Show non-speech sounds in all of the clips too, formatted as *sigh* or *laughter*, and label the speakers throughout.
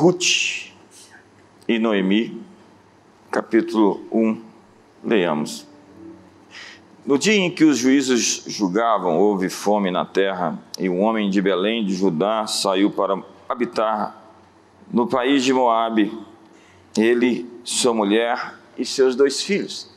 Speaker 1: Ruth e Noemi, capítulo 1, leamos. No dia em que os juízes julgavam, houve fome na terra, e um homem de Belém de Judá saiu para habitar no país de Moabe, ele, sua mulher e seus dois filhos.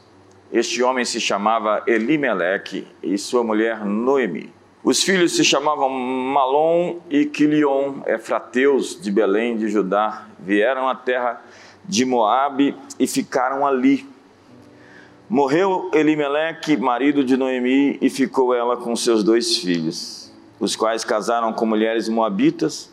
Speaker 1: Este homem se chamava Elimeleque e sua mulher Noemi. Os filhos se chamavam Malom e Quilion, efrateus de Belém de Judá. Vieram à terra de Moabe e ficaram ali. Morreu Elimeleque, marido de Noemi, e ficou ela com seus dois filhos, os quais casaram com mulheres moabitas.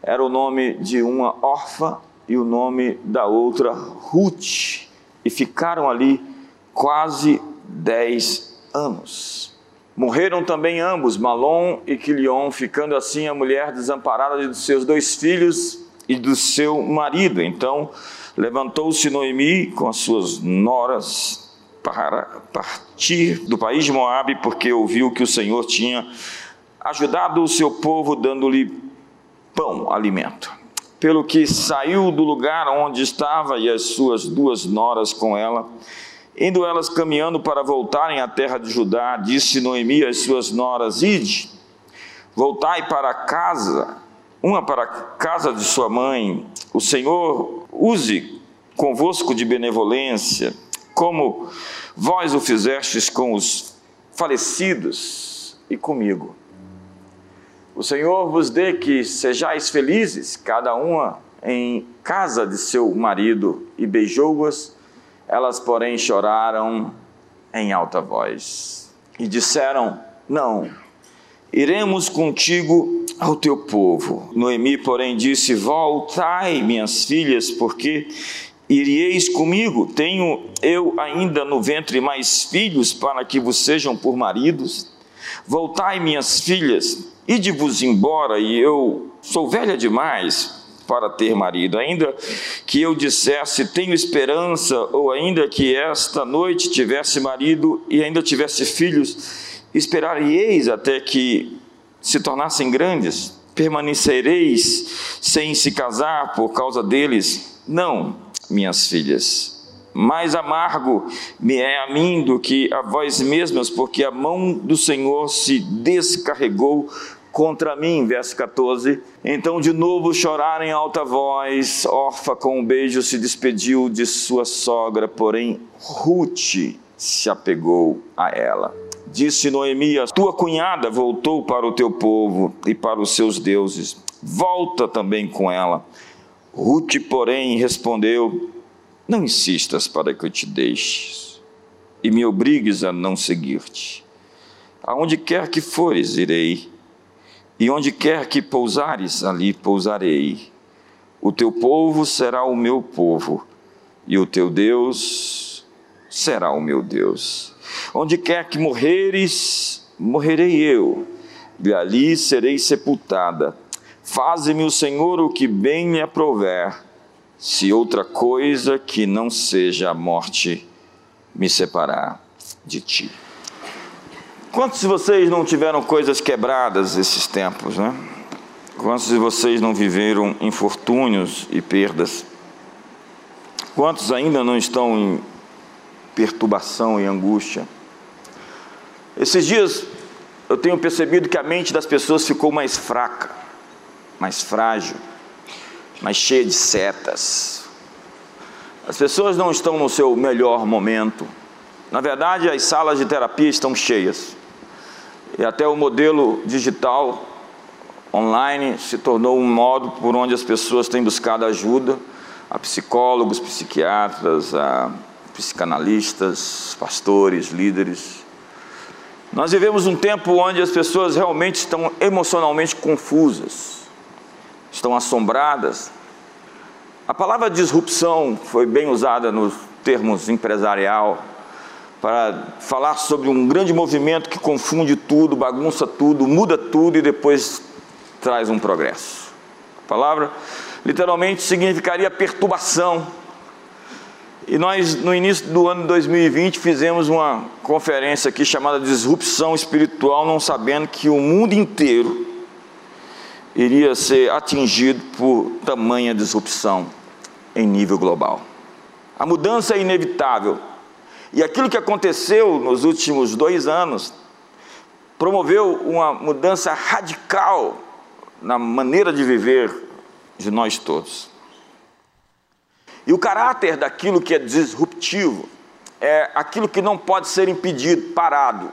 Speaker 1: Era o nome de uma órfã e o nome da outra Ruth, e ficaram ali quase dez anos. Morreram também ambos, Malom e Quilion, ficando assim a mulher desamparada de seus dois filhos e do seu marido. Então levantou-se Noemi com as suas noras para partir do país de Moabe, porque ouviu que o Senhor tinha ajudado o seu povo, dando-lhe pão, alimento. Pelo que saiu do lugar onde estava e as suas duas noras com ela, Indo elas caminhando para voltarem à terra de Judá, disse Noemi às suas noras: Ide, voltai para casa, uma para a casa de sua mãe. O Senhor use convosco de benevolência, como vós o fizestes com os falecidos e comigo. O Senhor vos dê que sejais felizes, cada uma em casa de seu marido, e beijou-as elas, porém, choraram em alta voz e disseram: Não, iremos contigo ao teu povo. Noemi, porém, disse: Voltai, minhas filhas, porque iríeis comigo. Tenho eu ainda no ventre mais filhos para que vos sejam por maridos. Voltai, minhas filhas, ide-vos embora, e eu sou velha demais para ter marido. Ainda que eu dissesse tenho esperança, ou ainda que esta noite tivesse marido e ainda tivesse filhos, esperareis até que se tornassem grandes? Permanecereis sem se casar por causa deles? Não, minhas filhas. Mais amargo me é a mim do que a vós mesmas, porque a mão do Senhor se descarregou contra mim, verso 14. Então de novo choraram em alta voz, Orfa com um beijo se despediu de sua sogra, porém Ruth se apegou a ela. Disse Noemi: Tua cunhada voltou para o teu povo e para os seus deuses. Volta também com ela. Ruth, porém, respondeu: Não insistas para que eu te deixes e me obrigues a não seguir-te. Aonde quer que fores, irei e onde quer que pousares, ali pousarei. O teu povo será o meu povo, e o teu Deus será o meu Deus. Onde quer que morreres, morrerei eu, e ali serei sepultada. Faze-me o Senhor o que bem me aprover, se outra coisa que não seja a morte me separar de ti. Quantos de vocês não tiveram coisas quebradas esses tempos, né? Quantos de vocês não viveram infortúnios e perdas? Quantos ainda não estão em perturbação e angústia? Esses dias eu tenho percebido que a mente das pessoas ficou mais fraca, mais frágil, mais cheia de setas. As pessoas não estão no seu melhor momento. Na verdade, as salas de terapia estão cheias e até o modelo digital online se tornou um modo por onde as pessoas têm buscado ajuda, a psicólogos, psiquiatras, a psicanalistas, pastores, líderes. Nós vivemos um tempo onde as pessoas realmente estão emocionalmente confusas, estão assombradas. A palavra disrupção foi bem usada nos termos empresarial para falar sobre um grande movimento que confunde tudo, bagunça tudo, muda tudo e depois traz um progresso. A palavra literalmente significaria perturbação. E nós, no início do ano 2020, fizemos uma conferência aqui chamada Disrupção Espiritual, não sabendo que o mundo inteiro iria ser atingido por tamanha disrupção em nível global. A mudança é inevitável. E aquilo que aconteceu nos últimos dois anos promoveu uma mudança radical na maneira de viver de nós todos. E o caráter daquilo que é disruptivo é aquilo que não pode ser impedido, parado.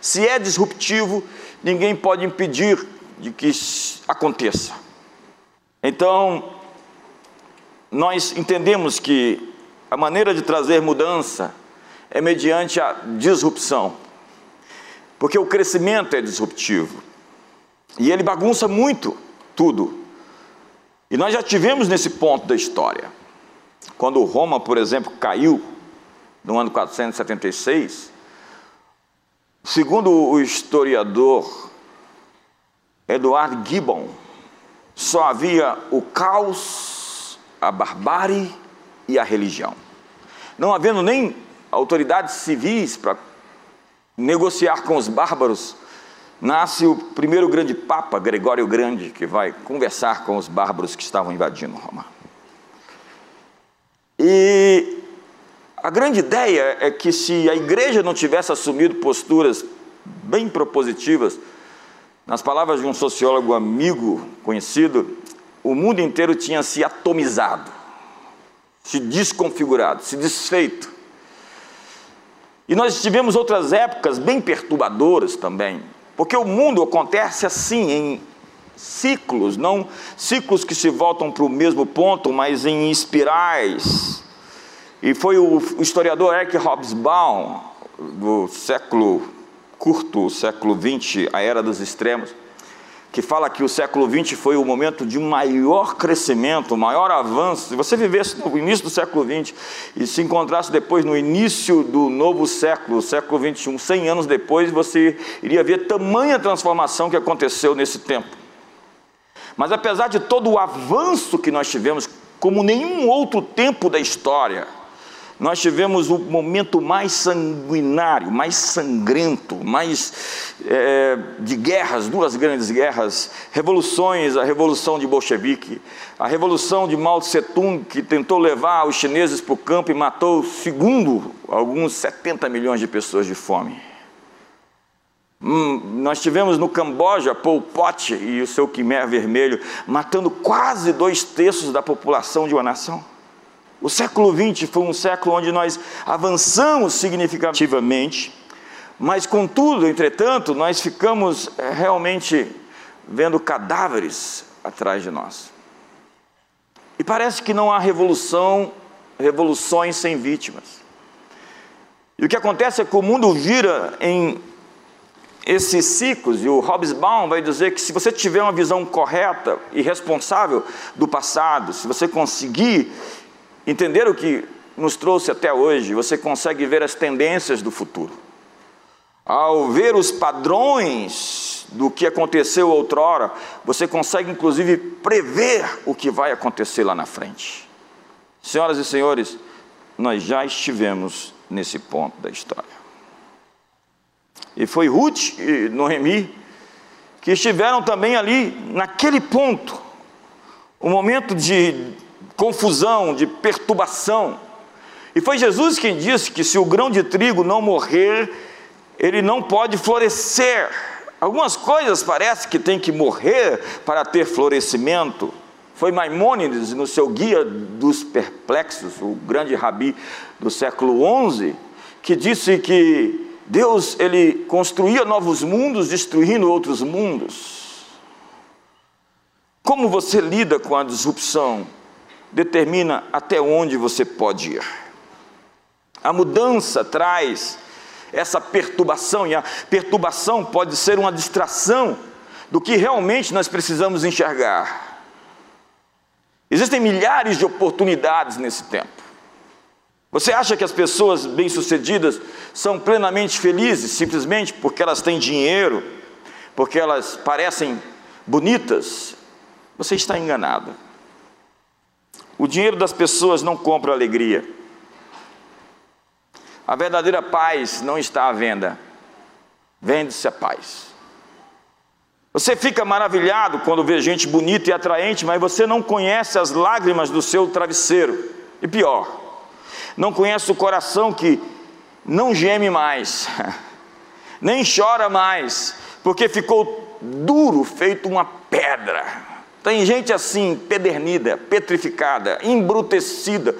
Speaker 1: Se é disruptivo, ninguém pode impedir de que aconteça. Então, nós entendemos que a maneira de trazer mudança é mediante a disrupção, porque o crescimento é disruptivo e ele bagunça muito tudo. E nós já tivemos nesse ponto da história. Quando Roma, por exemplo, caiu no ano 476, segundo o historiador Eduardo Gibbon, só havia o caos, a barbárie e a religião. Não havendo nem autoridades civis para negociar com os bárbaros, nasce o primeiro grande papa, Gregório Grande, que vai conversar com os bárbaros que estavam invadindo Roma. E a grande ideia é que se a igreja não tivesse assumido posturas bem propositivas, nas palavras de um sociólogo amigo conhecido, o mundo inteiro tinha se atomizado, se desconfigurado, se desfeito. E nós tivemos outras épocas bem perturbadoras também, porque o mundo acontece assim, em ciclos, não ciclos que se voltam para o mesmo ponto, mas em espirais. E foi o historiador Eric Hobsbawm, do século curto, século XX, a era dos extremos, que fala que o século XX foi o momento de maior crescimento, maior avanço. Se você vivesse no início do século XX e se encontrasse depois no início do novo século, século XXI, 100 anos depois, você iria ver tamanha transformação que aconteceu nesse tempo. Mas apesar de todo o avanço que nós tivemos, como nenhum outro tempo da história, nós tivemos o momento mais sanguinário, mais sangrento, mais é, de guerras, duas grandes guerras, revoluções, a revolução de Bolchevique, a revolução de Mao Tse Tung, que tentou levar os chineses para o campo e matou, segundo alguns, 70 milhões de pessoas de fome. Hum, nós tivemos no Camboja Pol Pot e o seu Khmer Vermelho matando quase dois terços da população de uma nação. O século XX foi um século onde nós avançamos significativamente, mas contudo, entretanto, nós ficamos eh, realmente vendo cadáveres atrás de nós. E parece que não há revolução, revoluções sem vítimas. E o que acontece é que o mundo vira em esses ciclos, e o Hobsbawm vai dizer que se você tiver uma visão correta e responsável do passado, se você conseguir entender o que nos trouxe até hoje, você consegue ver as tendências do futuro. Ao ver os padrões do que aconteceu outrora, você consegue inclusive prever o que vai acontecer lá na frente. Senhoras e senhores, nós já estivemos nesse ponto da história. E foi Ruth e Noemi que estiveram também ali naquele ponto, o momento de confusão, de perturbação. E foi Jesus quem disse que se o grão de trigo não morrer, ele não pode florescer. Algumas coisas parece que tem que morrer para ter florescimento. Foi Maimônides, no seu Guia dos Perplexos, o grande rabi do século XI, que disse que Deus ele construía novos mundos, destruindo outros mundos. Como você lida com a disrupção? Determina até onde você pode ir. A mudança traz essa perturbação, e a perturbação pode ser uma distração do que realmente nós precisamos enxergar. Existem milhares de oportunidades nesse tempo. Você acha que as pessoas bem-sucedidas são plenamente felizes simplesmente porque elas têm dinheiro, porque elas parecem bonitas? Você está enganado. O dinheiro das pessoas não compra alegria. A verdadeira paz não está à venda. Vende-se a paz. Você fica maravilhado quando vê gente bonita e atraente, mas você não conhece as lágrimas do seu travesseiro. E pior, não conhece o coração que não geme mais, *laughs* nem chora mais, porque ficou duro, feito uma pedra. Tem gente assim, pedernida, petrificada, embrutecida,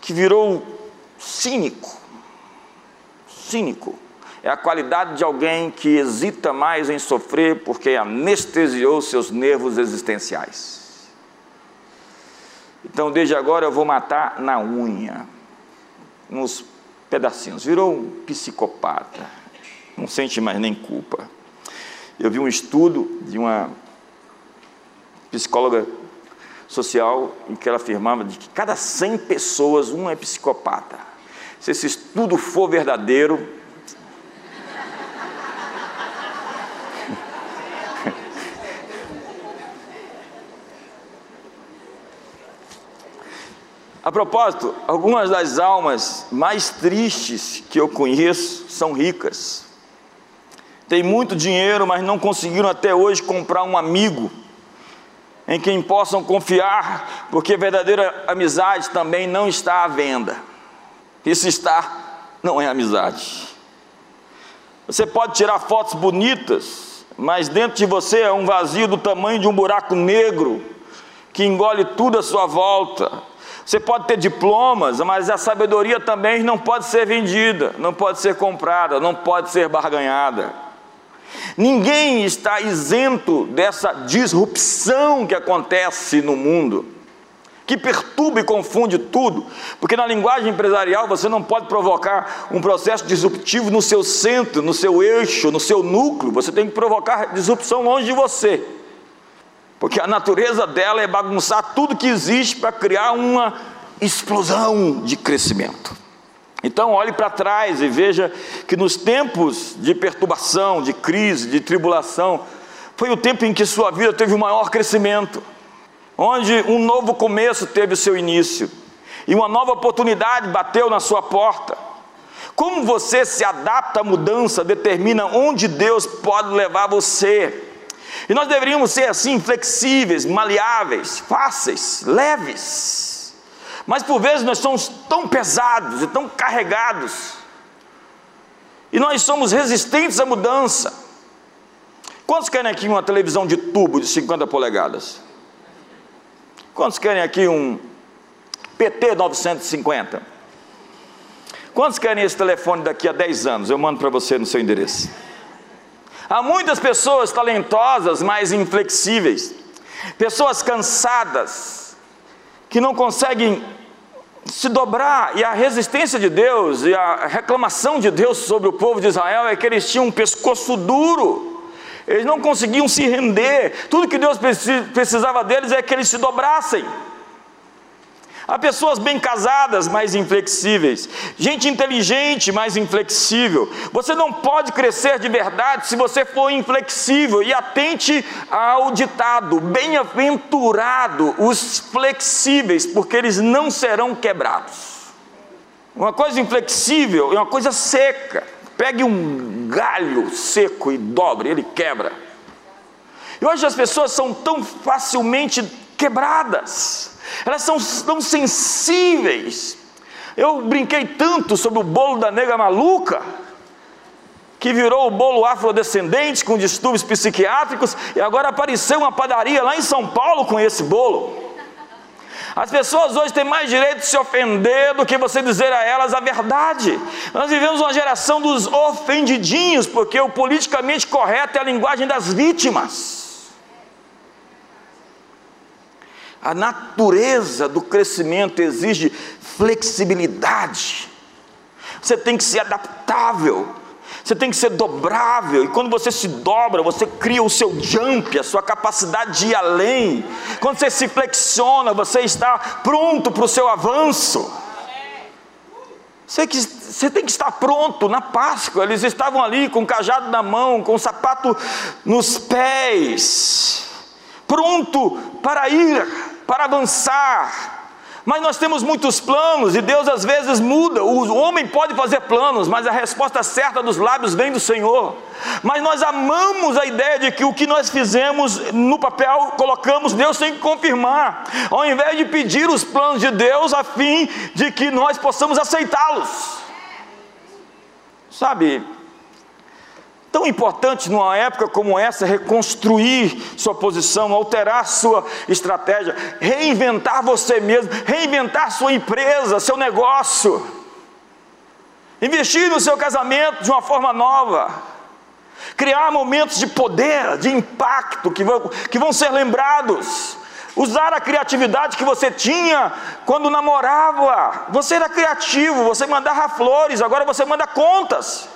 Speaker 1: que virou cínico. Cínico é a qualidade de alguém que hesita mais em sofrer porque anestesiou seus nervos existenciais. Então, desde agora eu vou matar na unha, nos pedacinhos. Virou um psicopata, não sente mais nem culpa. Eu vi um estudo de uma psicóloga social em que ela afirmava de que cada 100 pessoas, um é psicopata. Se esse estudo for verdadeiro, *laughs* A propósito, algumas das almas mais tristes que eu conheço são ricas. Tem muito dinheiro, mas não conseguiram até hoje comprar um amigo em quem possam confiar, porque verdadeira amizade também não está à venda. Se está, não é amizade. Você pode tirar fotos bonitas, mas dentro de você é um vazio do tamanho de um buraco negro que engole tudo à sua volta você pode ter diplomas, mas a sabedoria também não pode ser vendida, não pode ser comprada, não pode ser barganhada. Ninguém está isento dessa disrupção que acontece no mundo, que perturba e confunde tudo, porque na linguagem empresarial você não pode provocar um processo disruptivo no seu centro, no seu eixo, no seu núcleo, você tem que provocar disrupção longe de você. Porque a natureza dela é bagunçar tudo que existe para criar uma explosão de crescimento. Então, olhe para trás e veja que nos tempos de perturbação, de crise, de tribulação, foi o tempo em que sua vida teve o maior crescimento, onde um novo começo teve o seu início e uma nova oportunidade bateu na sua porta. Como você se adapta à mudança determina onde Deus pode levar você. E nós deveríamos ser assim, flexíveis, maleáveis, fáceis, leves. Mas por vezes nós somos tão pesados e tão carregados. E nós somos resistentes à mudança. Quantos querem aqui uma televisão de tubo de 50 polegadas? Quantos querem aqui um PT 950? Quantos querem esse telefone daqui a 10 anos? Eu mando para você no seu endereço. Há muitas pessoas talentosas, mas inflexíveis, pessoas cansadas, que não conseguem se dobrar, e a resistência de Deus e a reclamação de Deus sobre o povo de Israel é que eles tinham um pescoço duro, eles não conseguiam se render, tudo que Deus precisava deles é que eles se dobrassem. Há pessoas bem casadas, mais inflexíveis. Gente inteligente, mais inflexível. Você não pode crescer de verdade se você for inflexível. E atente ao ditado: bem-aventurado os flexíveis, porque eles não serão quebrados. Uma coisa inflexível é uma coisa seca. Pegue um galho seco e dobre, ele quebra. E hoje as pessoas são tão facilmente quebradas elas são tão sensíveis. Eu brinquei tanto sobre o bolo da nega maluca, que virou o bolo afrodescendente com distúrbios psiquiátricos, e agora apareceu uma padaria lá em São Paulo com esse bolo. As pessoas hoje têm mais direito de se ofender do que você dizer a elas a verdade. Nós vivemos uma geração dos ofendidinhos, porque o politicamente correto é a linguagem das vítimas. A natureza do crescimento exige flexibilidade. Você tem que ser adaptável. Você tem que ser dobrável, e quando você se dobra, você cria o seu jump, a sua capacidade de ir além. Quando você se flexiona, você está pronto para o seu avanço. Você, tem que estar pronto na Páscoa. Eles estavam ali com o cajado na mão, com o sapato nos pés, pronto para ir para avançar. Mas nós temos muitos planos e Deus às vezes muda. O homem pode fazer planos, mas a resposta certa dos lábios vem do Senhor. Mas nós amamos a ideia de que o que nós fizemos no papel, colocamos, Deus tem que confirmar. Ao invés de pedir os planos de Deus a fim de que nós possamos aceitá-los. Sabe, tão importante numa época como essa reconstruir sua posição, alterar sua estratégia, reinventar você mesmo, reinventar sua empresa, seu negócio, investir no seu casamento de uma forma nova, criar momentos de poder, de impacto que vão, que vão ser lembrados. Usar a criatividade que você tinha quando namorava. Você era criativo, você mandava flores, agora você manda contas.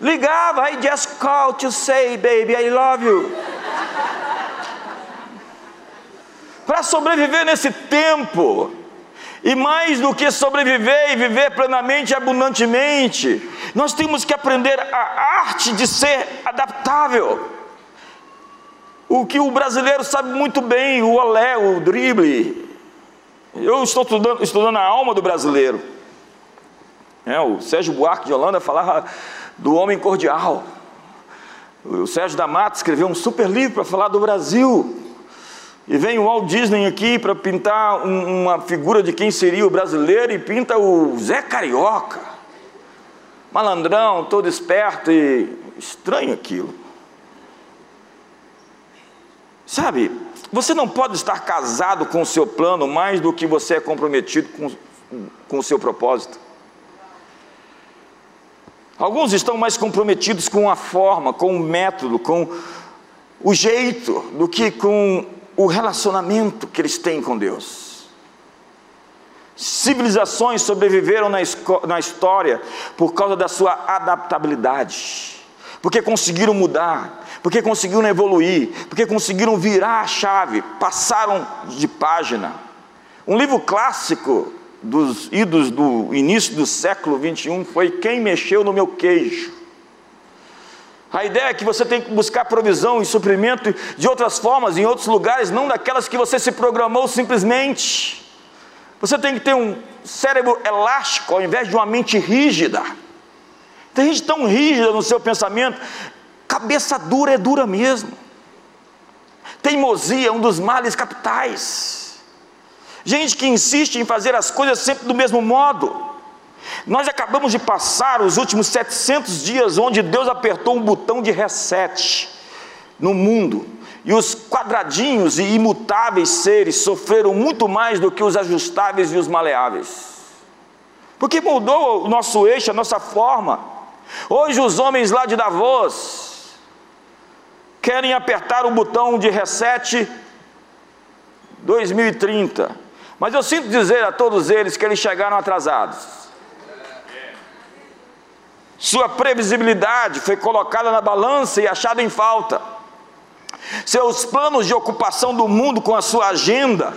Speaker 1: Ligava, I just called to say, baby, I love you. Para sobreviver nesse tempo, e mais do que sobreviver e viver plenamente e abundantemente, nós temos que aprender a arte de ser adaptável. O que o brasileiro sabe muito bem, o olé, o drible. Eu estou estudando, estudando a alma do brasileiro. É, o Sérgio Buarque de Holanda falava do homem cordial. O Sérgio da Mata escreveu um super livro para falar do Brasil. E vem o Walt Disney aqui para pintar um, uma figura de quem seria o brasileiro e pinta o Zé Carioca. Malandrão, todo esperto e estranho aquilo. Sabe, você não pode estar casado com o seu plano mais do que você é comprometido com, com o seu propósito. Alguns estão mais comprometidos com a forma, com o método, com o jeito, do que com o relacionamento que eles têm com Deus. Civilizações sobreviveram na, na história por causa da sua adaptabilidade, porque conseguiram mudar, porque conseguiram evoluir, porque conseguiram virar a chave, passaram de página. Um livro clássico dos idos do início do século 21 foi quem mexeu no meu queijo. A ideia é que você tem que buscar provisão e suprimento de outras formas, em outros lugares, não daquelas que você se programou simplesmente. Você tem que ter um cérebro elástico ao invés de uma mente rígida. Tem gente tão rígida no seu pensamento, cabeça dura é dura mesmo. Teimosia é um dos males capitais gente que insiste em fazer as coisas sempre do mesmo modo. Nós acabamos de passar os últimos 700 dias onde Deus apertou um botão de reset no mundo. E os quadradinhos e imutáveis seres sofreram muito mais do que os ajustáveis e os maleáveis. Porque mudou o nosso eixo, a nossa forma. Hoje os homens lá de Davos querem apertar o botão de reset 2030 mas eu sinto dizer a todos eles que eles chegaram atrasados. Sua previsibilidade foi colocada na balança e achada em falta. Seus planos de ocupação do mundo com a sua agenda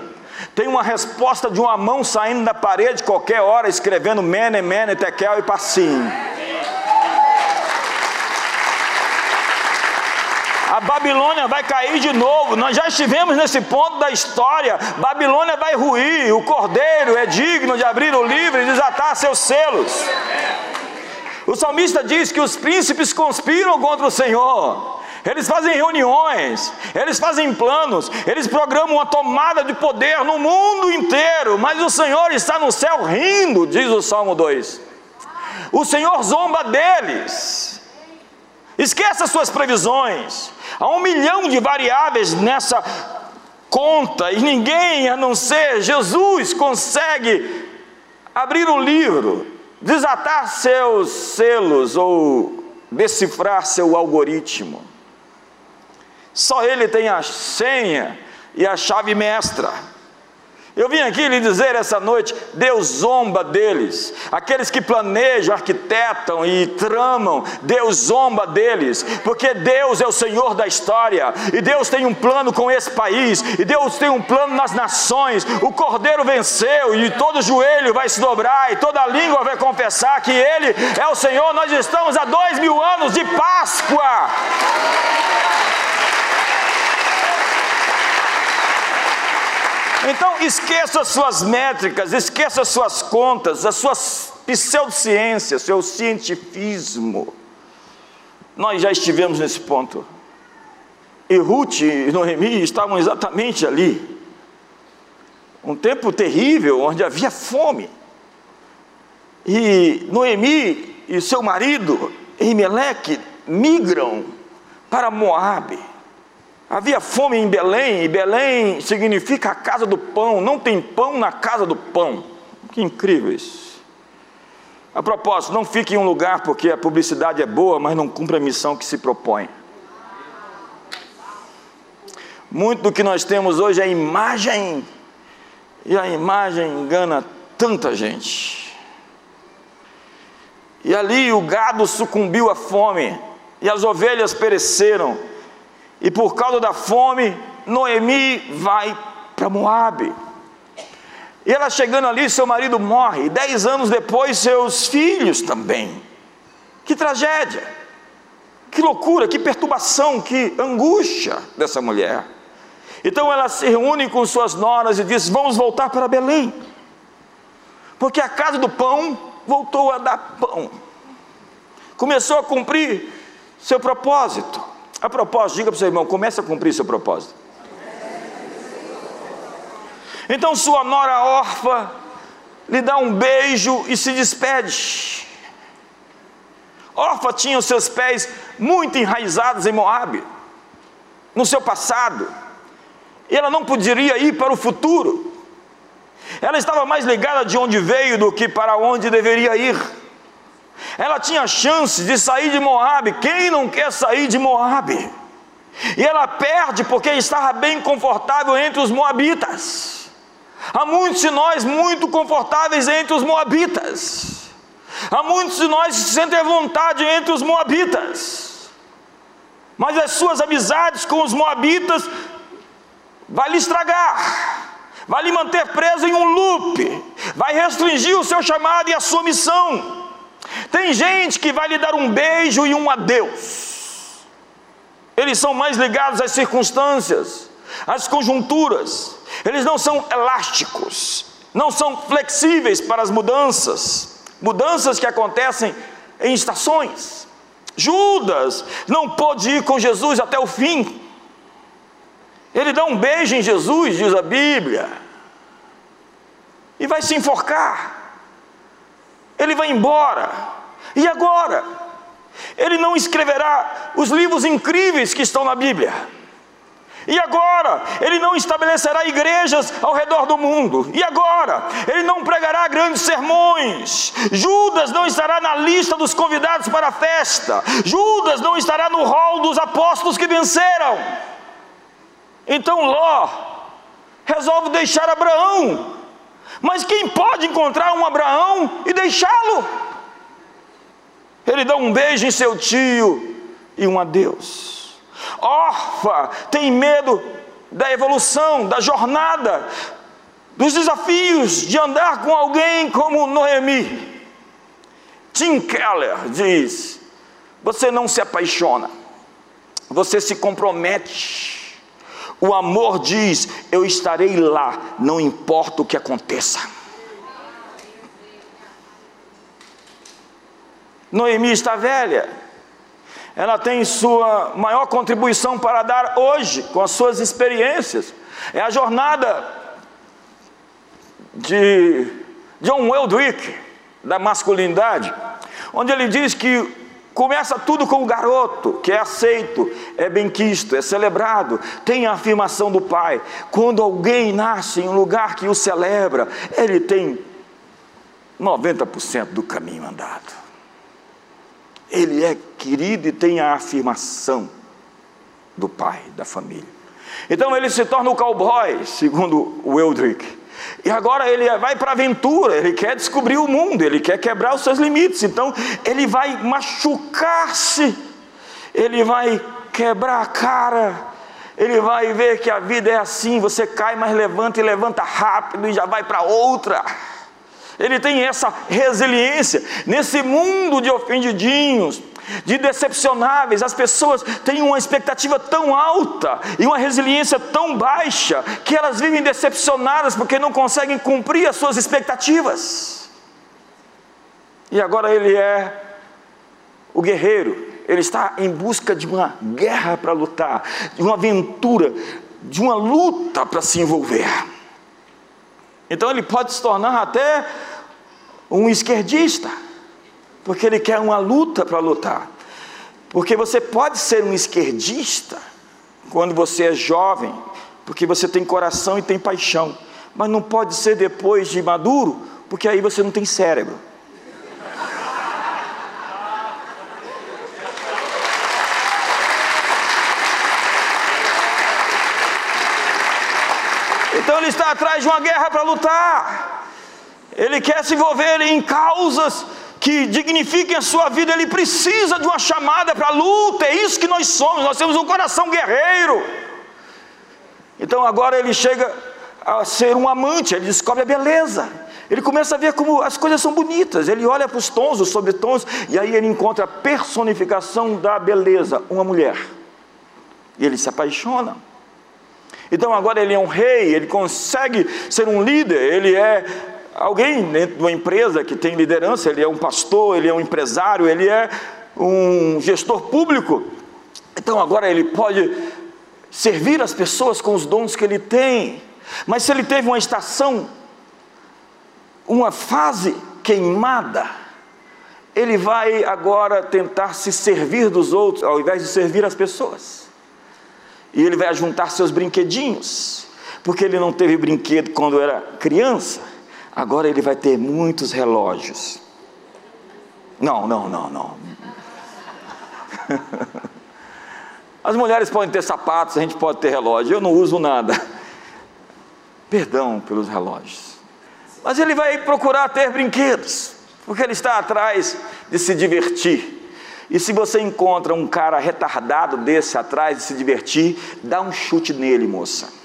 Speaker 1: tem uma resposta de uma mão saindo da parede qualquer hora escrevendo Mene, Mene, Tekel e Passim. a Babilônia vai cair de novo. Nós já estivemos nesse ponto da história. Babilônia vai ruir. O cordeiro é digno de abrir o livro e desatar seus selos. O salmista diz que os príncipes conspiram contra o Senhor. Eles fazem reuniões, eles fazem planos, eles programam uma tomada de poder no mundo inteiro, mas o Senhor está no céu rindo, diz o Salmo 2. O Senhor zomba deles. Esqueça suas previsões. Há um milhão de variáveis nessa conta e ninguém, a não ser Jesus, consegue abrir o livro, desatar seus selos ou decifrar seu algoritmo. Só ele tem a senha e a chave mestra. Eu vim aqui lhe dizer essa noite: Deus zomba deles. Aqueles que planejam, arquitetam e tramam, Deus zomba deles, porque Deus é o Senhor da história, e Deus tem um plano com esse país, e Deus tem um plano nas nações. O Cordeiro venceu, e todo joelho vai se dobrar, e toda língua vai confessar que Ele é o Senhor. Nós estamos há dois mil anos de Páscoa. Então, esqueça as suas métricas, esqueça as suas contas, as suas pseudociências, seu cientifismo. Nós já estivemos nesse ponto. E Ruth e Noemi estavam exatamente ali. Um tempo terrível, onde havia fome. E Noemi e seu marido, Elimeleque, migram para Moabe. Havia fome em Belém, e Belém significa a casa do pão, não tem pão na casa do pão. Que incrível isso. A propósito, não fique em um lugar porque a publicidade é boa, mas não cumpre a missão que se propõe. Muito do que nós temos hoje é imagem, e a imagem engana tanta gente. E ali o gado sucumbiu à fome, e as ovelhas pereceram e por causa da fome, Noemi vai para Moabe. E ela chegando ali, seu marido morre. Dez anos depois, seus filhos também. Que tragédia! Que loucura, que perturbação, que angústia dessa mulher. Então ela se reúne com suas noras e diz: Vamos voltar para Belém. Porque a casa do pão voltou a dar pão. Começou a cumprir seu propósito. A propósito, diga para o seu irmão: comece a cumprir seu propósito. Então sua nora órfã lhe dá um beijo e se despede. Órfã tinha os seus pés muito enraizados em Moabe, no seu passado. E ela não poderia ir para o futuro. Ela estava mais ligada de onde veio do que para onde deveria ir. Ela tinha chance de sair de Moabe. Quem não quer sair de Moabe? E ela perde porque estava bem confortável entre os moabitas. Há muitos de nós muito confortáveis entre os moabitas. Há muitos de nós que se sentem à vontade entre os moabitas. Mas as suas amizades com os moabitas vai lhe estragar. Vai lhe manter preso em um loop, vai restringir o seu chamado e a sua missão. Tem gente que vai lhe dar um beijo e um adeus. Eles são mais ligados às circunstâncias, às conjunturas. Eles não são elásticos, não são flexíveis para as mudanças, mudanças que acontecem em estações. Judas não pôde ir com Jesus até o fim. Ele dá um beijo em Jesus, diz a Bíblia, e vai se enforcar ele vai embora. E agora? Ele não escreverá os livros incríveis que estão na Bíblia. E agora? Ele não estabelecerá igrejas ao redor do mundo. E agora? Ele não pregará grandes sermões. Judas não estará na lista dos convidados para a festa. Judas não estará no rol dos apóstolos que venceram. Então Ló resolve deixar Abraão mas quem pode encontrar um Abraão e deixá-lo? Ele dá um beijo em seu tio e um adeus. Orfa tem medo da evolução, da jornada, dos desafios de andar com alguém como Noemi. Tim Keller diz: você não se apaixona, você se compromete o amor diz: Eu estarei lá, não importa o que aconteça. Noemi está velha, ela tem sua maior contribuição para dar hoje, com as suas experiências. É a jornada de John Weldrick, da masculinidade, onde ele diz que Começa tudo com o garoto, que é aceito, é benquisto, é celebrado, tem a afirmação do pai. Quando alguém nasce em um lugar que o celebra, ele tem 90% do caminho andado. Ele é querido e tem a afirmação do pai, da família. Então ele se torna o cowboy, segundo o Eldrick. E agora ele vai para a aventura, ele quer descobrir o mundo, ele quer quebrar os seus limites. Então ele vai machucar-se, ele vai quebrar a cara, ele vai ver que a vida é assim: você cai, mas levanta e levanta rápido e já vai para outra. Ele tem essa resiliência nesse mundo de ofendidinhos, de decepcionáveis. As pessoas têm uma expectativa tão alta e uma resiliência tão baixa que elas vivem decepcionadas porque não conseguem cumprir as suas expectativas. E agora ele é o guerreiro, ele está em busca de uma guerra para lutar, de uma aventura, de uma luta para se envolver. Então ele pode se tornar até um esquerdista, porque ele quer uma luta para lutar. Porque você pode ser um esquerdista quando você é jovem, porque você tem coração e tem paixão, mas não pode ser depois de maduro, porque aí você não tem cérebro. Então ele está atrás de uma guerra para lutar. Ele quer se envolver em causas que dignifiquem a sua vida. Ele precisa de uma chamada para a luta. É isso que nós somos. Nós temos um coração guerreiro. Então agora ele chega a ser um amante. Ele descobre a beleza. Ele começa a ver como as coisas são bonitas. Ele olha para os tons, os sobretons, e aí ele encontra a personificação da beleza, uma mulher. E ele se apaixona. Então agora ele é um rei, ele consegue ser um líder, ele é alguém dentro de uma empresa que tem liderança, ele é um pastor, ele é um empresário, ele é um gestor público. Então agora ele pode servir as pessoas com os dons que ele tem. Mas se ele teve uma estação, uma fase queimada, ele vai agora tentar se servir dos outros, ao invés de servir as pessoas. E ele vai juntar seus brinquedinhos, porque ele não teve brinquedo quando era criança, agora ele vai ter muitos relógios. Não, não, não, não. *laughs* As mulheres podem ter sapatos, a gente pode ter relógio, eu não uso nada. Perdão pelos relógios. Mas ele vai procurar ter brinquedos, porque ele está atrás de se divertir. E se você encontra um cara retardado desse atrás de se divertir, dá um chute nele, moça.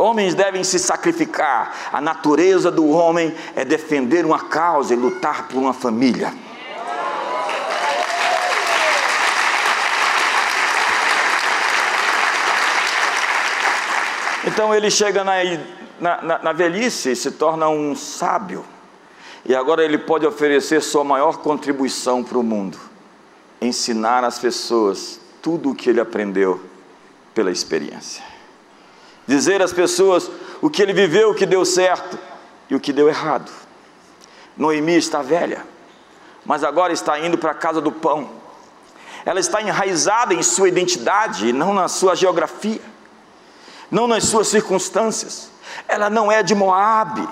Speaker 1: Homens devem se sacrificar. A natureza do homem é defender uma causa e lutar por uma família. Então ele chega na, na, na velhice e se torna um sábio. E agora ele pode oferecer sua maior contribuição para o mundo: ensinar às pessoas tudo o que ele aprendeu pela experiência. Dizer às pessoas o que ele viveu, o que deu certo e o que deu errado. Noemi está velha, mas agora está indo para a casa do pão. Ela está enraizada em sua identidade não na sua geografia, não nas suas circunstâncias. Ela não é de Moabe,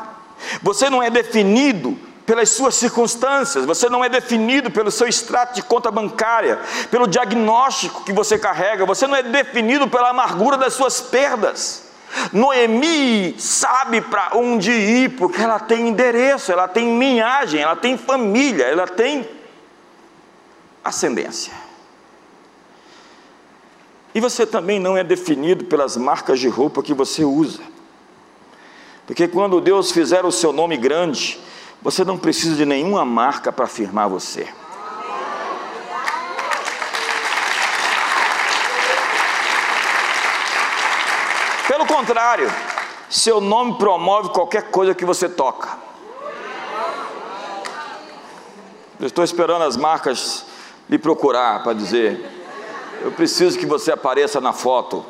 Speaker 1: você não é definido pelas suas circunstâncias, você não é definido pelo seu extrato de conta bancária, pelo diagnóstico que você carrega, você não é definido pela amargura das suas perdas. Noemi sabe para onde ir, porque ela tem endereço, ela tem linhagem, ela tem família, ela tem ascendência. E você também não é definido pelas marcas de roupa que você usa. Porque quando Deus fizer o seu nome grande, você não precisa de nenhuma marca para afirmar você. Contrário, seu nome promove qualquer coisa que você toca. Eu estou esperando as marcas lhe procurar para dizer: eu preciso que você apareça na foto.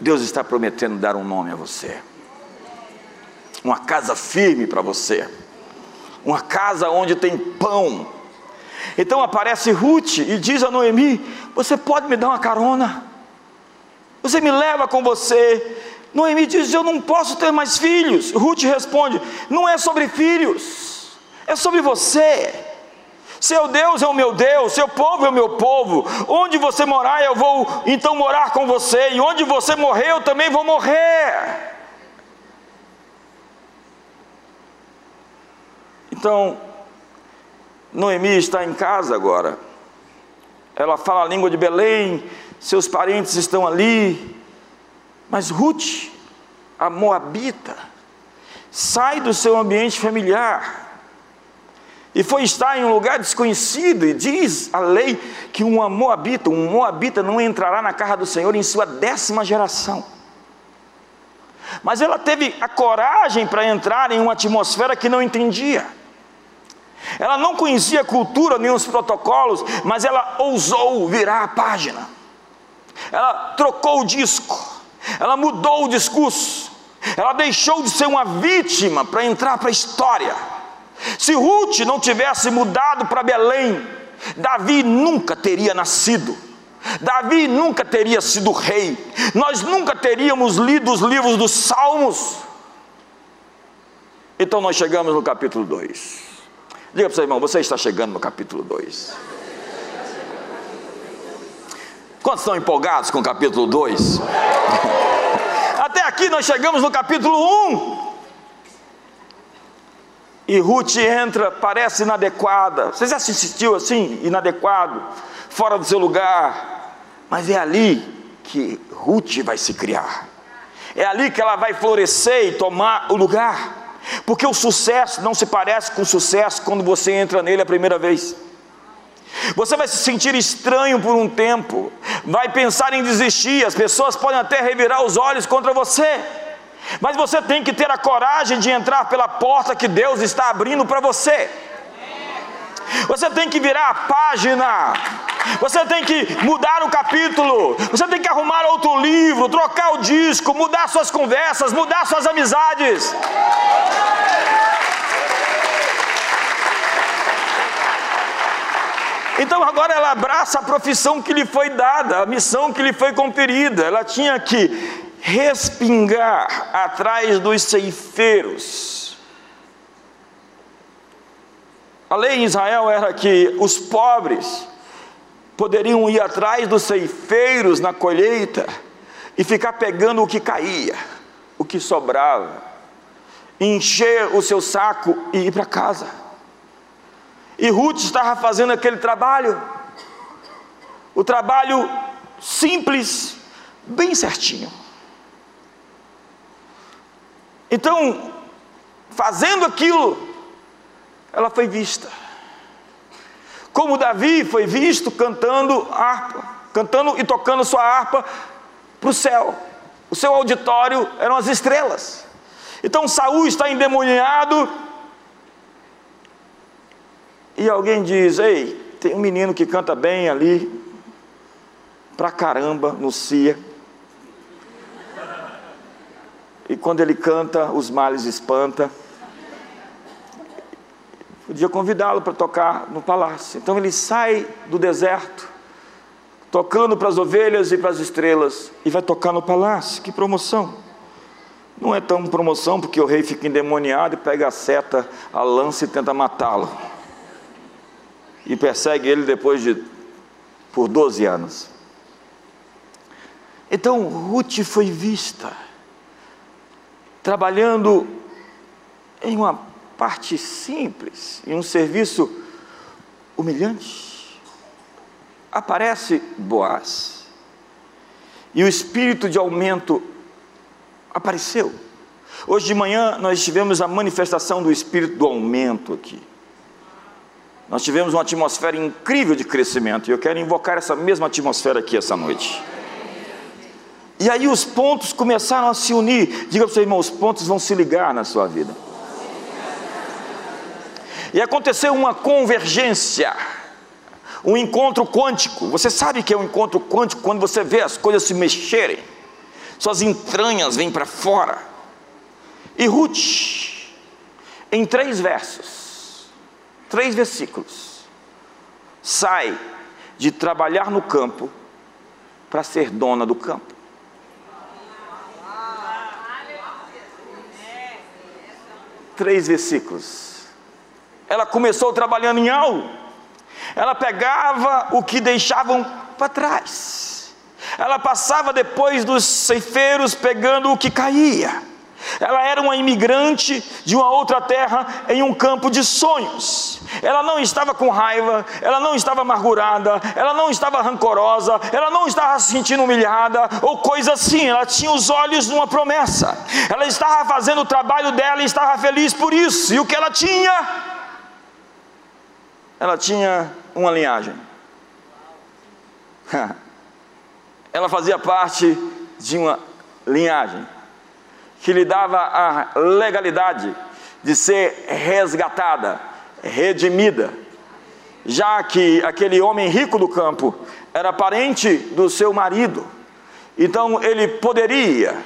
Speaker 1: Deus está prometendo dar um nome a você, uma casa firme para você, uma casa onde tem pão. Então aparece Ruth e diz a Noemi: Você pode me dar uma carona? Você me leva com você? Noemi diz: Eu não posso ter mais filhos. Ruth responde: Não é sobre filhos, é sobre você. Seu Deus é o meu Deus, seu povo é o meu povo. Onde você morar, eu vou então morar com você. E onde você morrer, eu também vou morrer. Então, Noemi está em casa agora. Ela fala a língua de Belém, seus parentes estão ali. Mas Ruth, a Moabita, sai do seu ambiente familiar e foi estar em um lugar desconhecido, e diz a lei que um moabita, um moabita não entrará na casa do Senhor em sua décima geração. Mas ela teve a coragem para entrar em uma atmosfera que não entendia. Ela não conhecia a cultura nem os protocolos, mas ela ousou virar a página. Ela trocou o disco, ela mudou o discurso, ela deixou de ser uma vítima para entrar para a história. Se Ruth não tivesse mudado para Belém, Davi nunca teria nascido. Davi nunca teria sido rei. Nós nunca teríamos lido os livros dos Salmos. Então nós chegamos no capítulo 2. Diga para o seu irmão, você está chegando no capítulo 2. Quantos estão empolgados com o capítulo 2? *laughs* Até aqui nós chegamos no capítulo 1. Um. E Ruth entra, parece inadequada. Você já se sentiu assim, inadequado, fora do seu lugar? Mas é ali que Ruth vai se criar. É ali que ela vai florescer e tomar o lugar. Porque o sucesso não se parece com o sucesso quando você entra nele a primeira vez. Você vai se sentir estranho por um tempo, vai pensar em desistir, as pessoas podem até revirar os olhos contra você. Mas você tem que ter a coragem de entrar pela porta que Deus está abrindo para você. Você tem que virar a página. Você tem que mudar o capítulo. Você tem que arrumar outro livro, trocar o disco, mudar suas conversas, mudar suas amizades. Então agora ela abraça a profissão que lhe foi dada, a missão que lhe foi conferida. Ela tinha que respingar atrás dos ceifeiros. A lei em Israel era que os pobres poderiam ir atrás dos ceifeiros na colheita e ficar pegando o que caía, o que sobrava, encher o seu saco e ir para casa. E Ruth estava fazendo aquele trabalho, o trabalho simples, bem certinho. Então, fazendo aquilo, ela foi vista. Como Davi foi visto cantando harpa, cantando e tocando sua harpa para o céu. O seu auditório eram as estrelas. Então Saul está endemoniado. E alguém diz: Ei, tem um menino que canta bem ali, pra caramba, no Cia. E quando ele canta, os males espanta. Podia convidá-lo para tocar no palácio. Então ele sai do deserto, tocando para as ovelhas e para as estrelas, e vai tocar no palácio. Que promoção! Não é tão promoção porque o rei fica endemoniado e pega a seta, a lança e tenta matá-lo. E persegue ele depois de por 12 anos. Então Ruth foi vista trabalhando em uma parte simples, em um serviço humilhante. Aparece Boaz. E o espírito de aumento apareceu. Hoje de manhã nós tivemos a manifestação do espírito do aumento aqui. Nós tivemos uma atmosfera incrível de crescimento e eu quero invocar essa mesma atmosfera aqui essa noite. E aí os pontos começaram a se unir. Diga para o seu irmão: os pontos vão se ligar na sua vida. E aconteceu uma convergência, um encontro quântico. Você sabe que é um encontro quântico quando você vê as coisas se mexerem, suas entranhas vêm para fora. E Ruth, em três versos, três versículos, sai de trabalhar no campo para ser dona do campo. três versículos. Ela começou trabalhando em algo. Ela pegava o que deixavam para trás. Ela passava depois dos ceifeiros pegando o que caía. Ela era uma imigrante de uma outra terra em um campo de sonhos. Ela não estava com raiva, ela não estava amargurada, ela não estava rancorosa, ela não estava se sentindo humilhada ou coisa assim. Ela tinha os olhos numa promessa. Ela estava fazendo o trabalho dela e estava feliz por isso. E o que ela tinha? Ela tinha uma linhagem. *laughs* ela fazia parte de uma linhagem que lhe dava a legalidade de ser resgatada, redimida, já que aquele homem rico do campo era parente do seu marido, então ele poderia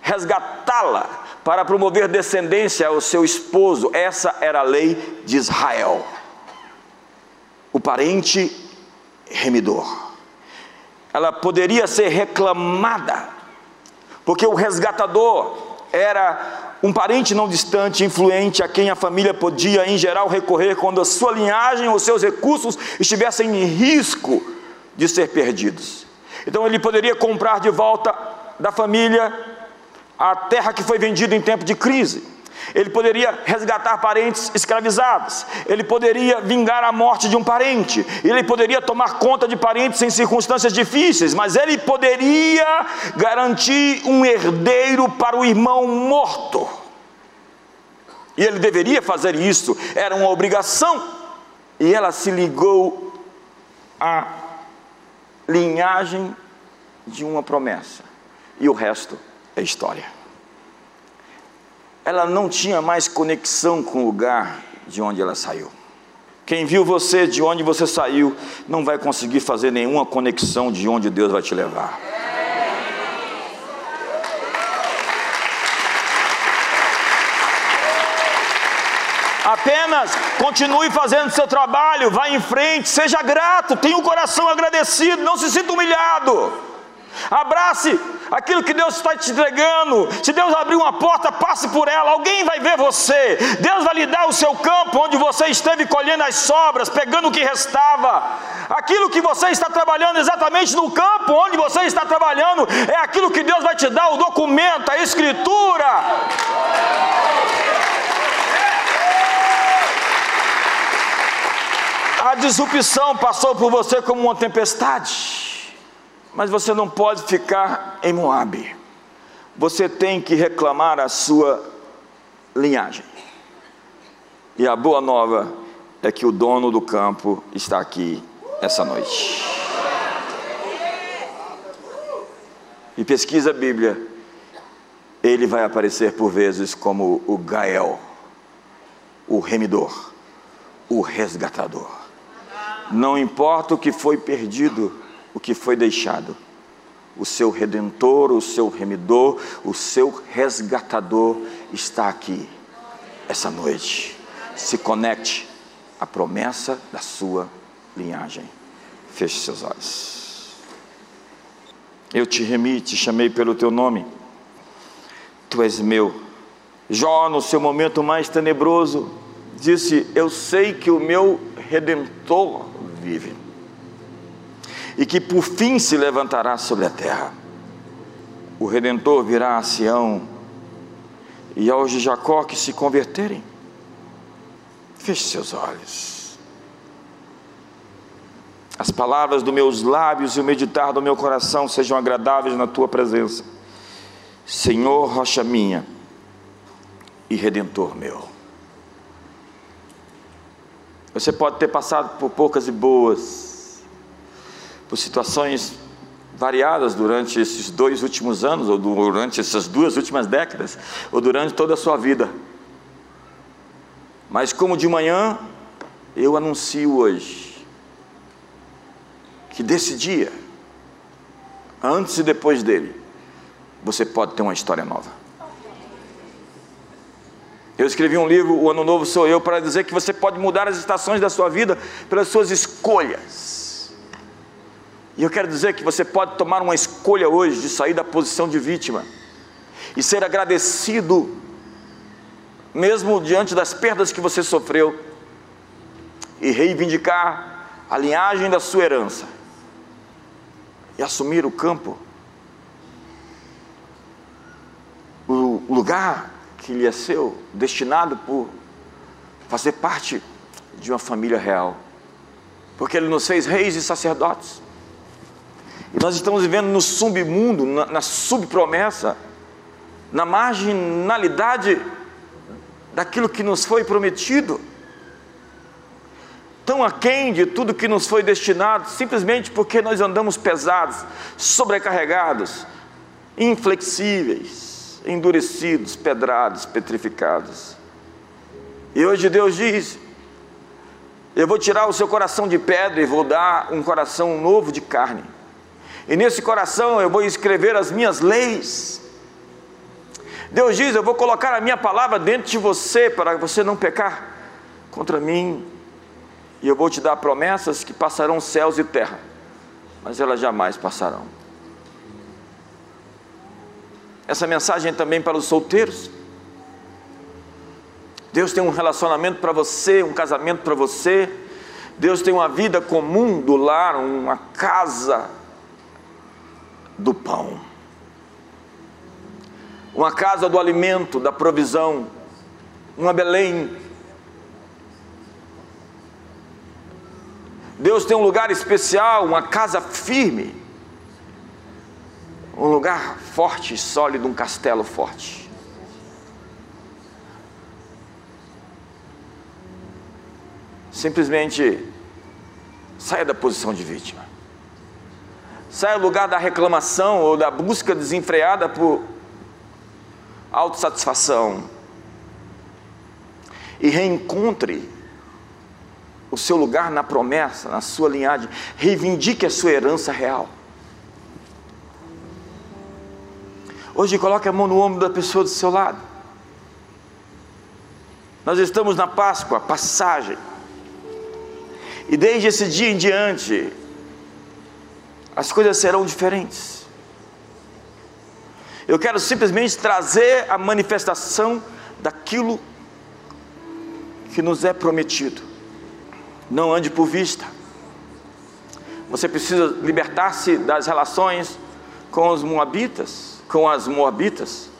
Speaker 1: resgatá-la para promover descendência ao seu esposo. Essa era a lei de Israel. O parente remidor ela poderia ser reclamada, porque o resgatador era um parente não distante, influente, a quem a família podia, em geral, recorrer quando a sua linhagem ou seus recursos estivessem em risco de ser perdidos. Então ele poderia comprar de volta da família a terra que foi vendida em tempo de crise ele poderia resgatar parentes escravizados, ele poderia vingar a morte de um parente, ele poderia tomar conta de parentes em circunstâncias difíceis, mas ele poderia garantir um herdeiro para o irmão morto. E ele deveria fazer isso, era uma obrigação, e ela se ligou à linhagem de uma promessa, e o resto é história ela não tinha mais conexão com o lugar de onde ela saiu. Quem viu você de onde você saiu não vai conseguir fazer nenhuma conexão de onde Deus vai te levar. Apenas continue fazendo seu trabalho, vá em frente, seja grato, tenha o um coração agradecido, não se sinta humilhado. Abrace aquilo que Deus está te entregando. Se Deus abrir uma porta, passe por ela. Alguém vai ver você. Deus vai lhe dar o seu campo onde você esteve colhendo as sobras, pegando o que restava. Aquilo que você está trabalhando exatamente no campo onde você está trabalhando é aquilo que Deus vai te dar o documento, a escritura. A disrupção passou por você como uma tempestade. Mas você não pode ficar em Moabe. Você tem que reclamar a sua linhagem. E a boa nova é que o dono do campo está aqui essa noite. E pesquisa a Bíblia, ele vai aparecer por vezes como o Gael, o remidor, o resgatador. Não importa o que foi perdido, o que foi deixado. O seu redentor, o seu remidor, o seu resgatador está aqui essa noite. Se conecte à promessa da sua linhagem. Feche seus olhos. Eu te remi, te chamei pelo teu nome. Tu és meu. Jó, no seu momento mais tenebroso, disse: Eu sei que o meu redentor vive e que por fim se levantará sobre a terra. O Redentor virá a Sião e aos de Jacó que se converterem. Feche seus olhos. As palavras dos meus lábios e o meditar do meu coração sejam agradáveis na tua presença. Senhor, rocha minha e redentor meu. Você pode ter passado por poucas e boas, por situações variadas durante esses dois últimos anos, ou durante essas duas últimas décadas, ou durante toda a sua vida. Mas como de manhã, eu anuncio hoje que desse dia, antes e depois dele, você pode ter uma história nova. Eu escrevi um livro, O Ano Novo Sou Eu, para dizer que você pode mudar as estações da sua vida pelas suas escolhas. E eu quero dizer que você pode tomar uma escolha hoje de sair da posição de vítima e ser agradecido, mesmo diante das perdas que você sofreu, e reivindicar a linhagem da sua herança e assumir o campo, o lugar que lhe é seu, destinado por fazer parte de uma família real, porque Ele nos fez reis e sacerdotes. Nós estamos vivendo no submundo, na, na subpromessa, na marginalidade daquilo que nos foi prometido, tão aquém de tudo que nos foi destinado, simplesmente porque nós andamos pesados, sobrecarregados, inflexíveis, endurecidos, pedrados, petrificados. E hoje Deus diz: Eu vou tirar o seu coração de pedra e vou dar um coração novo de carne. E nesse coração eu vou escrever as minhas leis. Deus diz: Eu vou colocar a minha palavra dentro de você para você não pecar contra mim. E eu vou te dar promessas que passarão céus e terra, mas elas jamais passarão. Essa mensagem é também para os solteiros. Deus tem um relacionamento para você, um casamento para você. Deus tem uma vida comum do lar, uma casa do pão. Uma casa do alimento, da provisão. Uma Belém. Deus tem um lugar especial, uma casa firme. Um lugar forte, sólido, um castelo forte. simplesmente saia da posição de vítima. Saia do lugar da reclamação ou da busca desenfreada por autossatisfação. E reencontre o seu lugar na promessa, na sua linhagem. Reivindique a sua herança real. Hoje coloque a mão no ombro da pessoa do seu lado. Nós estamos na Páscoa, passagem. E desde esse dia em diante, as coisas serão diferentes. Eu quero simplesmente trazer a manifestação daquilo que nos é prometido. Não ande por vista. Você precisa libertar-se das relações com os moabitas, com as moabitas.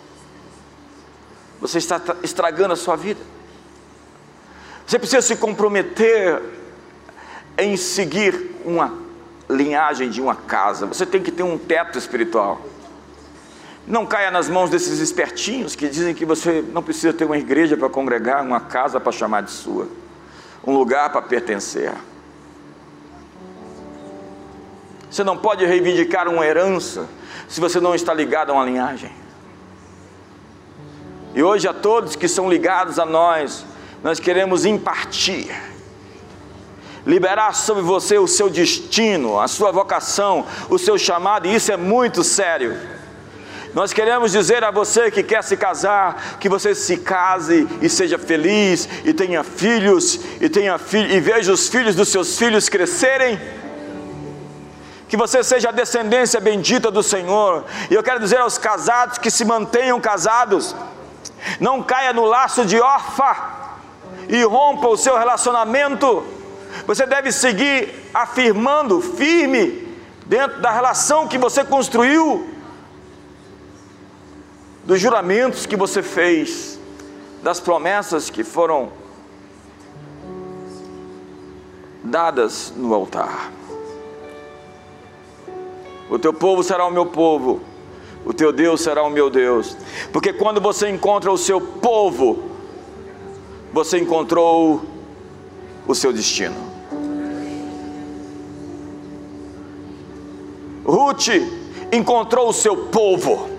Speaker 1: Você está estragando a sua vida. Você precisa se comprometer em seguir uma linhagem de uma casa, você tem que ter um teto espiritual. Não caia nas mãos desses espertinhos que dizem que você não precisa ter uma igreja para congregar, uma casa para chamar de sua, um lugar para pertencer. Você não pode reivindicar uma herança se você não está ligado a uma linhagem. E hoje a todos que são ligados a nós, nós queremos impartir liberar sobre você o seu destino, a sua vocação, o seu chamado, e isso é muito sério. Nós queremos dizer a você que quer se casar, que você se case e seja feliz, e tenha filhos, e tenha e veja os filhos dos seus filhos crescerem. Que você seja a descendência bendita do Senhor. E eu quero dizer aos casados que se mantenham casados. Não caia no laço de órfã e rompa o seu relacionamento você deve seguir afirmando firme dentro da relação que você construiu, dos juramentos que você fez, das promessas que foram dadas no altar. O teu povo será o meu povo, o teu Deus será o meu Deus, porque quando você encontra o seu povo, você encontrou o seu destino. Ruth encontrou o seu povo.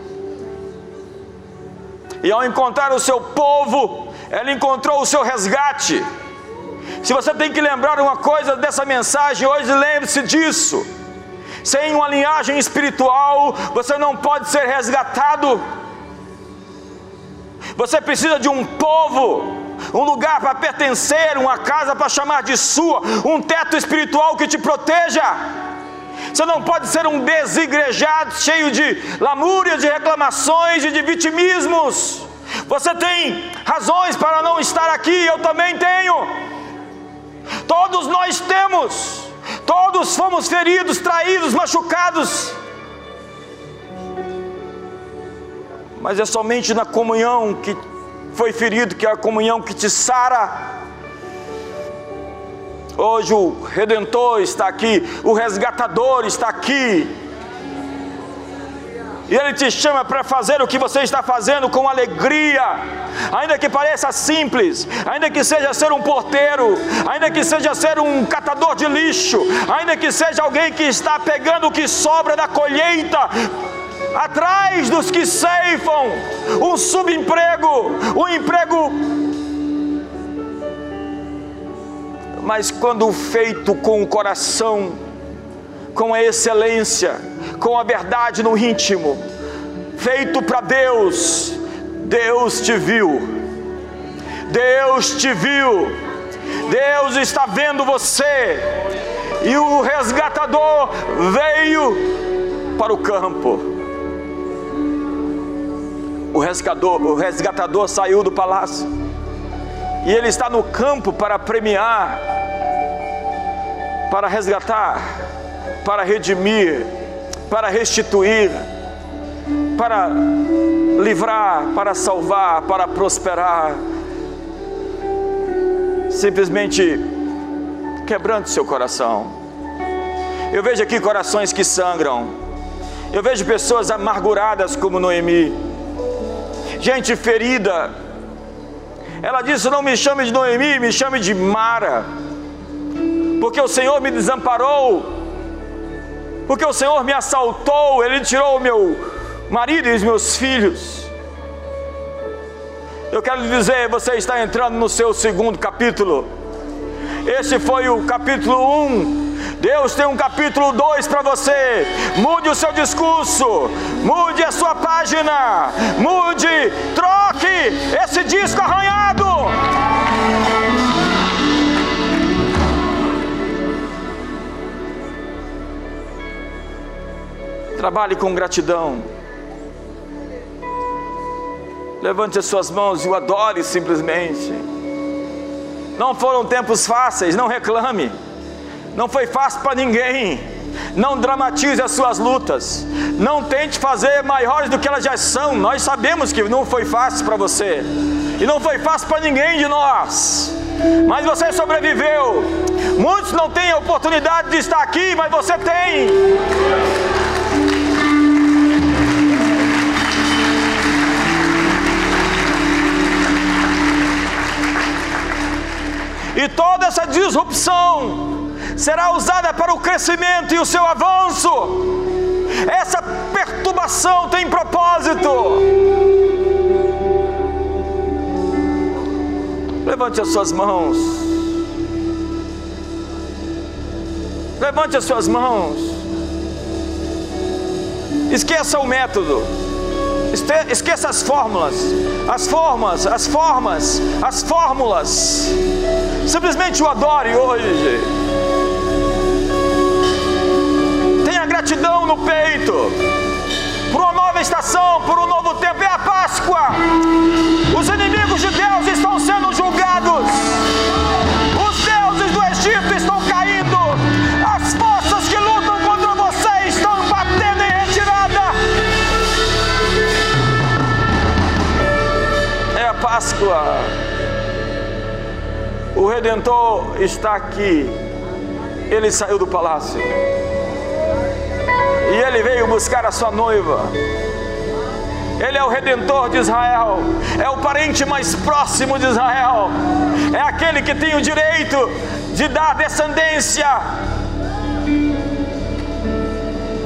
Speaker 1: E ao encontrar o seu povo, ela encontrou o seu resgate. Se você tem que lembrar uma coisa dessa mensagem hoje, lembre-se disso. Sem uma linhagem espiritual, você não pode ser resgatado. Você precisa de um povo, um lugar para pertencer, uma casa para chamar de sua, um teto espiritual que te proteja. Você não pode ser um desigrejado, cheio de lamúrias, de reclamações e de vitimismos. Você tem razões para não estar aqui, eu também tenho. Todos nós temos. Todos fomos feridos, traídos, machucados. Mas é somente na comunhão que foi ferido, que é a comunhão que te sara. Hoje o Redentor está aqui, o resgatador está aqui. E Ele te chama para fazer o que você está fazendo com alegria, ainda que pareça simples, ainda que seja ser um porteiro, ainda que seja ser um catador de lixo, ainda que seja alguém que está pegando o que sobra da colheita, atrás dos que ceifam, um subemprego, um emprego. Mas quando feito com o coração, com a excelência, com a verdade no íntimo, feito para Deus, Deus te viu, Deus te viu, Deus está vendo você, e o resgatador veio para o campo. O resgatador, o resgatador saiu do palácio e ele está no campo para premiar, para resgatar, para redimir, para restituir, para livrar, para salvar, para prosperar. Simplesmente quebrando seu coração. Eu vejo aqui corações que sangram. Eu vejo pessoas amarguradas como Noemi. Gente ferida. Ela disse: Não me chame de Noemi, me chame de Mara. Porque o Senhor me desamparou porque o Senhor me assaltou, Ele tirou o meu marido e os meus filhos. Eu quero lhe dizer, você está entrando no seu segundo capítulo. Esse foi o capítulo 1. Deus tem um capítulo 2 para você. Mude o seu discurso, mude a sua página, mude, troque esse disco arranhado. Trabalhe com gratidão. Levante as suas mãos e o adore simplesmente. Não foram tempos fáceis, não reclame. Não foi fácil para ninguém. Não dramatize as suas lutas. Não tente fazer maiores do que elas já são. Nós sabemos que não foi fácil para você. E não foi fácil para ninguém de nós. Mas você sobreviveu. Muitos não têm a oportunidade de estar aqui, mas você tem. E toda essa disrupção será usada para o crescimento e o seu avanço. Essa perturbação tem propósito. Levante as suas mãos. Levante as suas mãos. Esqueça o método. Esqueça as fórmulas, as formas, as formas, as fórmulas. Simplesmente o adore hoje. Gratidão no peito por uma nova estação, por um novo tempo. É a Páscoa. Os inimigos de Deus estão sendo julgados. Os deuses do Egito estão caindo. As forças que lutam contra você estão batendo em retirada. É a Páscoa. O Redentor está aqui. Ele saiu do palácio. E ele veio buscar a sua noiva. Ele é o redentor de Israel, é o parente mais próximo de Israel, é aquele que tem o direito de dar descendência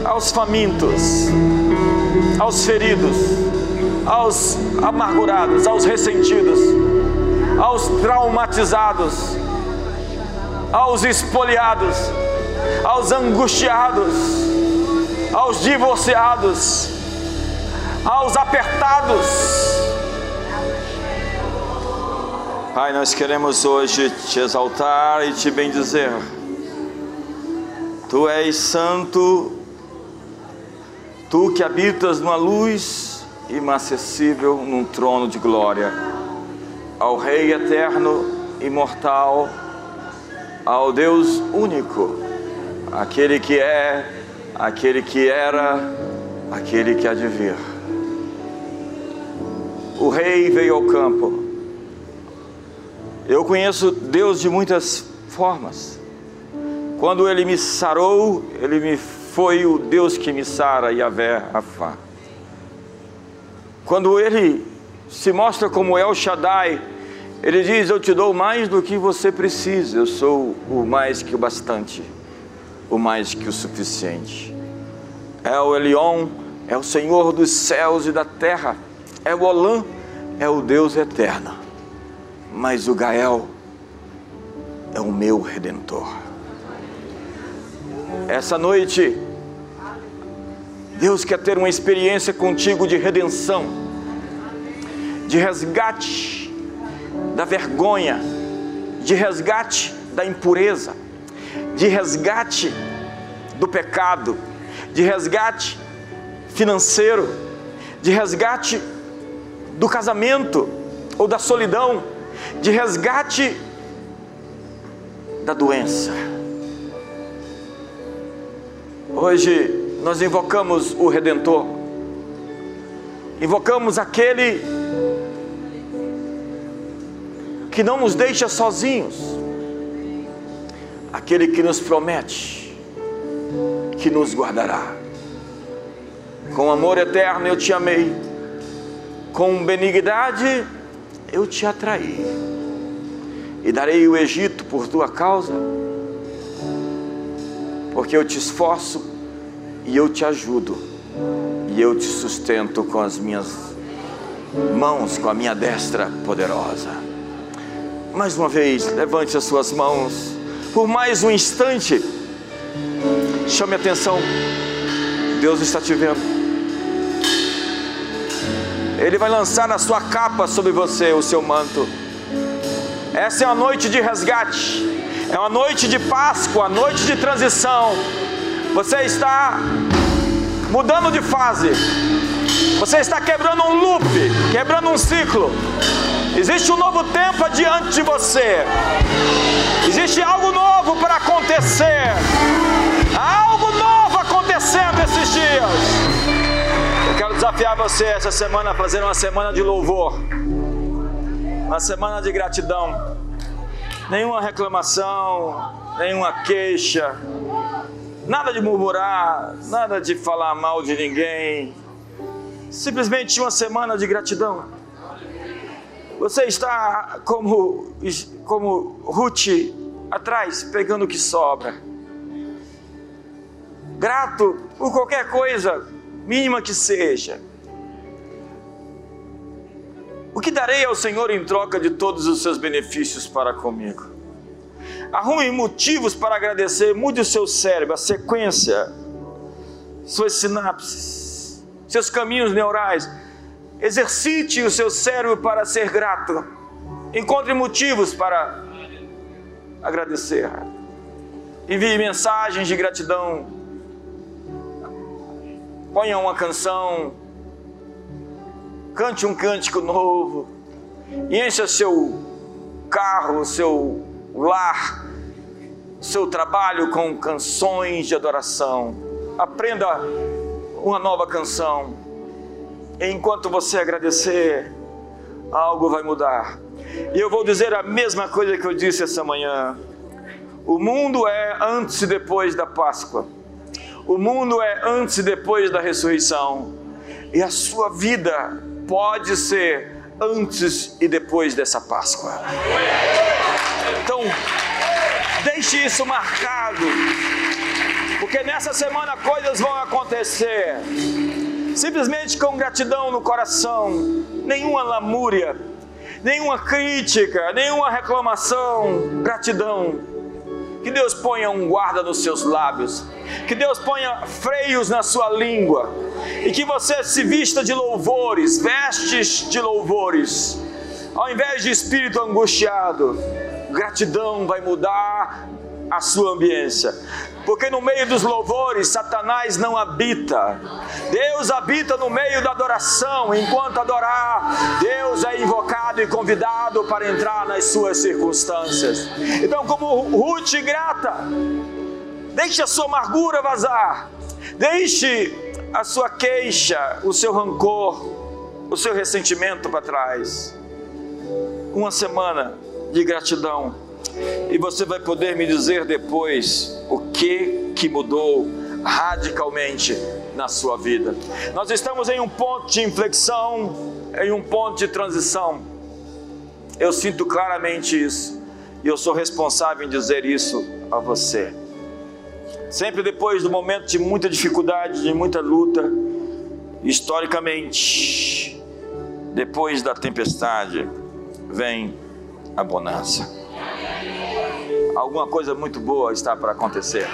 Speaker 1: aos famintos, aos feridos, aos amargurados, aos ressentidos, aos traumatizados, aos espoliados, aos angustiados, aos divorciados, aos apertados. Pai, nós queremos hoje te exaltar e te bendizer. Tu és santo, tu que habitas numa luz inacessível num trono de glória, ao Rei eterno, imortal, ao Deus único, aquele que é, aquele que era, aquele que há de vir. O rei veio ao campo. Eu conheço Deus de muitas formas. Quando ele me sarou, ele me foi o Deus que me sara, Yahvé Rafá. Quando ele se mostra como El Shaddai, ele diz: Eu te dou mais do que você precisa, eu sou o mais que o bastante, o mais que o suficiente. É o Elion, é o Senhor dos céus e da terra, é o Olã, é o Deus eterno. Mas o Gael é o meu redentor. Essa noite, Deus quer ter uma experiência contigo de redenção, de resgate da vergonha, de resgate da impureza, de resgate do pecado, de resgate financeiro, de resgate do casamento ou da solidão, de resgate da doença. Hoje nós invocamos o Redentor, invocamos aquele que não nos deixa sozinhos, aquele que nos promete que nos guardará. Com amor eterno eu te amei, com benignidade eu te atraí, e darei o Egito por tua causa, porque eu te esforço e eu te ajudo, e eu te sustento com as minhas mãos, com a minha destra poderosa. Mais uma vez, levante as suas mãos, por mais um instante, chame atenção, Deus está te vendo. Ele vai lançar na sua capa sobre você o seu manto. Essa é uma noite de resgate, é uma noite de Páscoa, noite de transição. Você está mudando de fase, você está quebrando um loop, quebrando um ciclo. Existe um novo tempo adiante de você, existe algo novo para acontecer, Há algo novo acontecendo esses dias quero desafiar você essa semana a fazer uma semana de louvor, uma semana de gratidão. Nenhuma reclamação, nenhuma queixa, nada de murmurar, nada de falar mal de ninguém. Simplesmente uma semana de gratidão. Você está como, como Ruth atrás, pegando o que sobra. Grato por qualquer coisa mínima que seja. O que darei ao Senhor em troca de todos os seus benefícios para comigo? Arrume motivos para agradecer, mude o seu cérebro, a sequência, suas sinapses, seus caminhos neurais. Exercite o seu cérebro para ser grato. Encontre motivos para agradecer. Envie mensagens de gratidão ponha uma canção, cante um cântico novo, e encha seu carro, seu lar, seu trabalho com canções de adoração. Aprenda uma nova canção. Enquanto você agradecer, algo vai mudar. E eu vou dizer a mesma coisa que eu disse essa manhã. O mundo é antes e depois da Páscoa. O mundo é antes e depois da ressurreição. E a sua vida pode ser antes e depois dessa Páscoa. Então, deixe isso marcado, porque nessa semana coisas vão acontecer. Simplesmente com gratidão no coração, nenhuma lamúria, nenhuma crítica, nenhuma reclamação, gratidão que Deus ponha um guarda nos seus lábios. Que Deus ponha freios na sua língua. E que você se vista de louvores, vestes de louvores. Ao invés de espírito angustiado, gratidão vai mudar a sua ambiência. Porque no meio dos louvores, Satanás não habita. Deus habita no meio da adoração. Enquanto adorar, Deus é invocado e convidado para entrar nas suas circunstâncias. Então, como Ruth grata, deixe a sua amargura vazar. Deixe a sua queixa, o seu rancor, o seu ressentimento para trás. Uma semana de gratidão E você vai poder me dizer depois o que que mudou radicalmente na sua vida. Nós estamos em um ponto de inflexão, em um ponto de transição. Eu sinto claramente isso. E eu sou responsável em dizer isso a você. Sempre depois do momento de muita dificuldade, de muita luta, historicamente, depois da tempestade, vem a bonança. Alguma coisa muito boa está para acontecer.